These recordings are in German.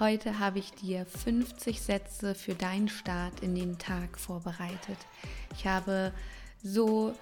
Heute habe ich dir 50 Sätze für deinen Start in den Tag vorbereitet. Ich habe so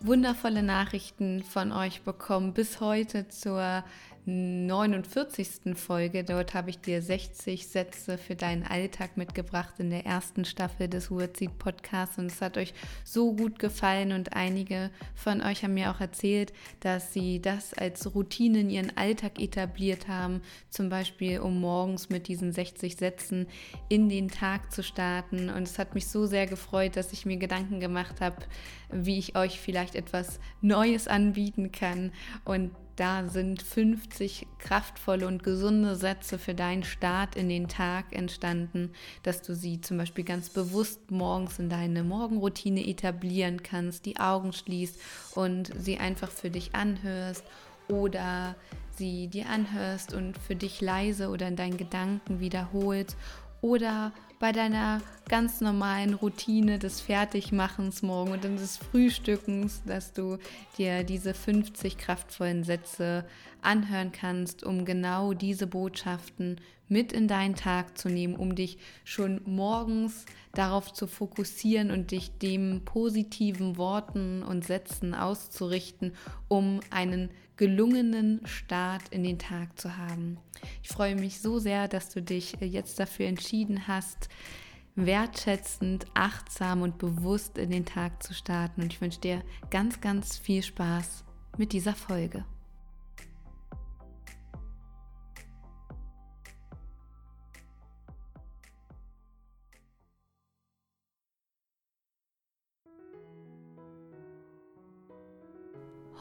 wundervolle Nachrichten von euch bekommen bis heute zur 49. Folge. Dort habe ich dir 60 Sätze für deinen Alltag mitgebracht in der ersten Staffel des Wordseed Podcasts und es hat euch so gut gefallen und einige von euch haben mir auch erzählt, dass sie das als Routine in ihren Alltag etabliert haben, zum Beispiel um morgens mit diesen 60 Sätzen in den Tag zu starten und es hat mich so sehr gefreut, dass ich mir Gedanken gemacht habe, wie ich euch vielleicht etwas Neues anbieten kann und da sind 50 kraftvolle und gesunde Sätze für deinen Start in den Tag entstanden, dass du sie zum Beispiel ganz bewusst morgens in deine Morgenroutine etablieren kannst, die Augen schließt und sie einfach für dich anhörst oder sie dir anhörst und für dich leise oder in deinen Gedanken wiederholst oder bei deiner ganz normalen Routine des Fertigmachens morgen und des Frühstückens, dass du dir diese 50 kraftvollen Sätze anhören kannst, um genau diese Botschaften mit in deinen Tag zu nehmen, um dich schon morgens darauf zu fokussieren und dich dem positiven Worten und Sätzen auszurichten, um einen gelungenen Start in den Tag zu haben. Ich freue mich so sehr, dass du dich jetzt dafür entschieden hast, wertschätzend, achtsam und bewusst in den Tag zu starten. Und ich wünsche dir ganz, ganz viel Spaß mit dieser Folge.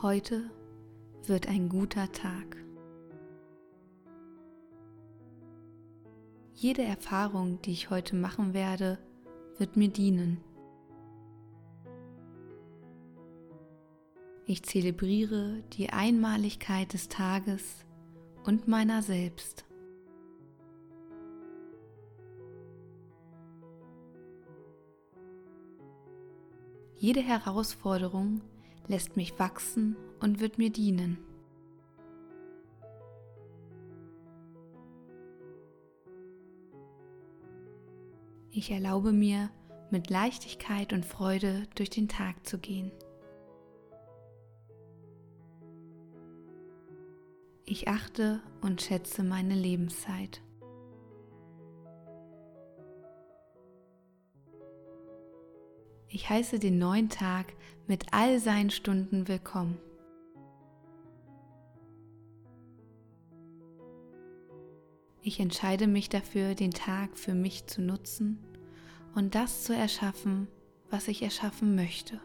Heute wird ein guter Tag. Jede Erfahrung, die ich heute machen werde, wird mir dienen. Ich zelebriere die Einmaligkeit des Tages und meiner selbst. Jede Herausforderung lässt mich wachsen und wird mir dienen. Ich erlaube mir, mit Leichtigkeit und Freude durch den Tag zu gehen. Ich achte und schätze meine Lebenszeit. Ich heiße den neuen Tag mit all seinen Stunden willkommen. Ich entscheide mich dafür, den Tag für mich zu nutzen und das zu erschaffen, was ich erschaffen möchte.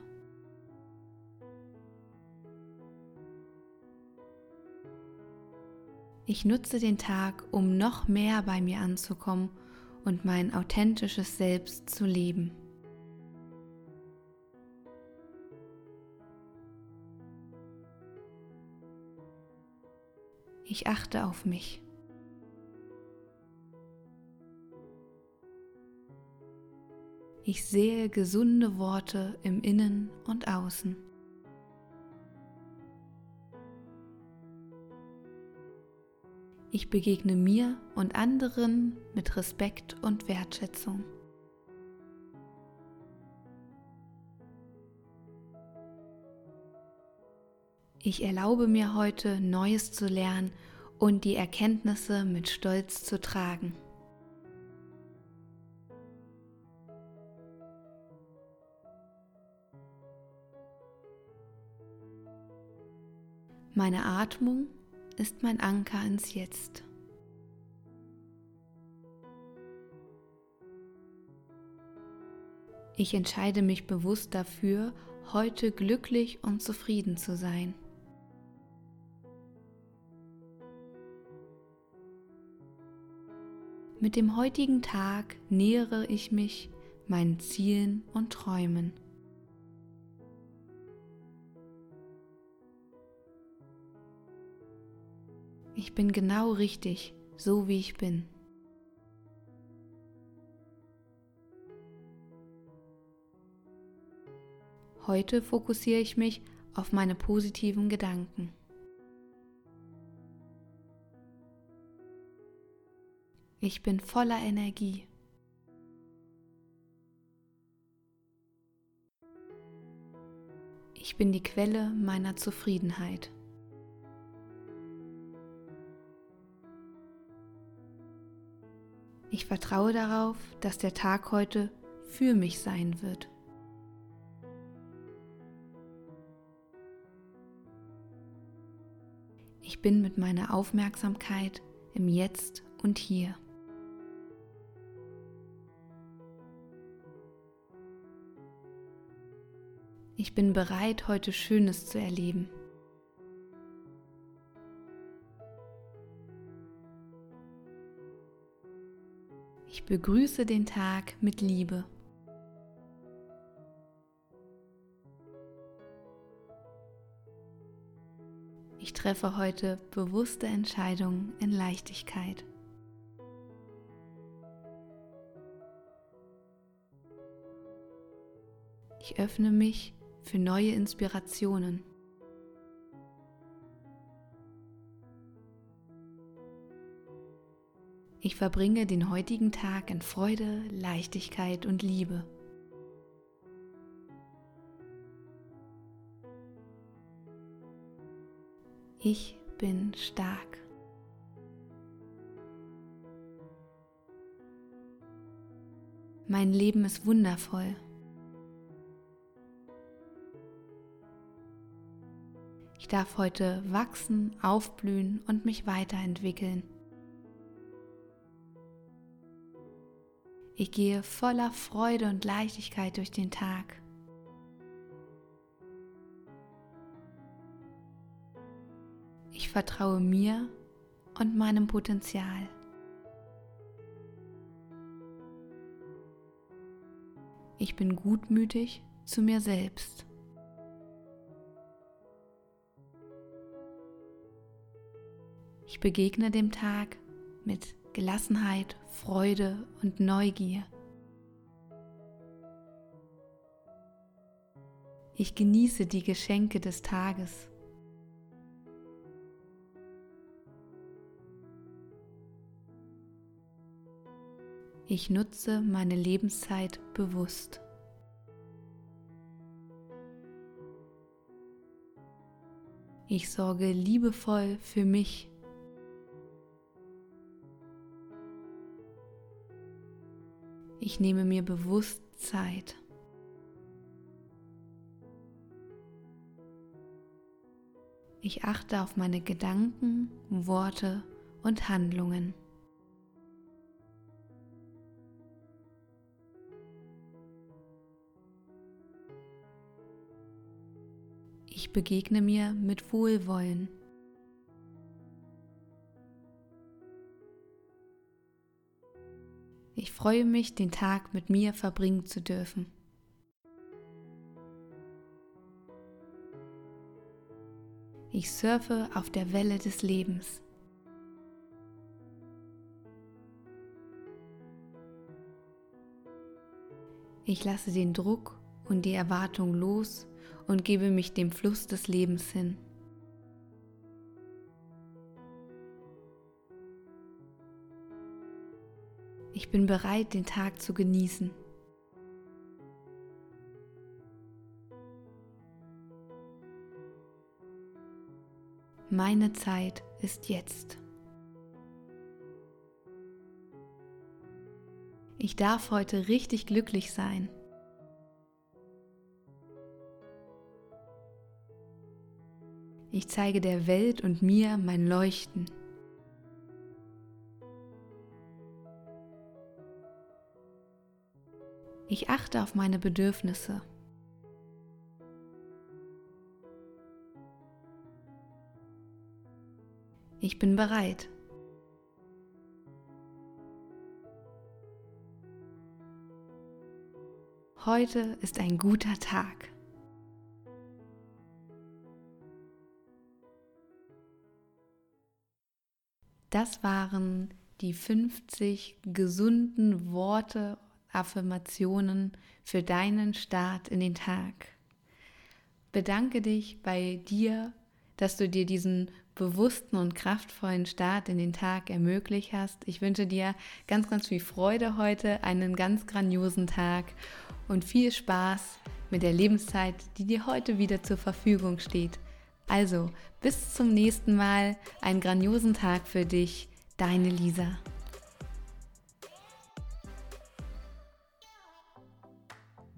Ich nutze den Tag, um noch mehr bei mir anzukommen und mein authentisches Selbst zu leben. Ich achte auf mich. Ich sehe gesunde Worte im Innen und Außen. Ich begegne mir und anderen mit Respekt und Wertschätzung. Ich erlaube mir heute Neues zu lernen und die Erkenntnisse mit Stolz zu tragen. Meine Atmung ist mein Anker ins Jetzt. Ich entscheide mich bewusst dafür, heute glücklich und zufrieden zu sein. Mit dem heutigen Tag nähere ich mich meinen Zielen und Träumen. Ich bin genau richtig, so wie ich bin. Heute fokussiere ich mich auf meine positiven Gedanken. Ich bin voller Energie. Ich bin die Quelle meiner Zufriedenheit. Ich vertraue darauf, dass der Tag heute für mich sein wird. Ich bin mit meiner Aufmerksamkeit im Jetzt und Hier. Ich bin bereit, heute Schönes zu erleben. Begrüße den Tag mit Liebe. Ich treffe heute bewusste Entscheidungen in Leichtigkeit. Ich öffne mich für neue Inspirationen. Ich verbringe den heutigen Tag in Freude, Leichtigkeit und Liebe. Ich bin stark. Mein Leben ist wundervoll. Ich darf heute wachsen, aufblühen und mich weiterentwickeln. Ich gehe voller Freude und Leichtigkeit durch den Tag. Ich vertraue mir und meinem Potenzial. Ich bin gutmütig zu mir selbst. Ich begegne dem Tag mit Gelassenheit, Freude und Neugier. Ich genieße die Geschenke des Tages. Ich nutze meine Lebenszeit bewusst. Ich sorge liebevoll für mich Ich nehme mir bewusst Zeit. Ich achte auf meine Gedanken, Worte und Handlungen. Ich begegne mir mit Wohlwollen. Ich freue mich, den Tag mit mir verbringen zu dürfen. Ich surfe auf der Welle des Lebens. Ich lasse den Druck und die Erwartung los und gebe mich dem Fluss des Lebens hin. Ich bin bereit, den Tag zu genießen. Meine Zeit ist jetzt. Ich darf heute richtig glücklich sein. Ich zeige der Welt und mir mein Leuchten. Ich achte auf meine Bedürfnisse. Ich bin bereit. Heute ist ein guter Tag. Das waren die 50 gesunden Worte, Affirmationen für deinen Start in den Tag. Bedanke dich bei dir, dass du dir diesen bewussten und kraftvollen Start in den Tag ermöglicht hast. Ich wünsche dir ganz, ganz viel Freude heute, einen ganz grandiosen Tag und viel Spaß mit der Lebenszeit, die dir heute wieder zur Verfügung steht. Also, bis zum nächsten Mal, einen grandiosen Tag für dich, deine Lisa.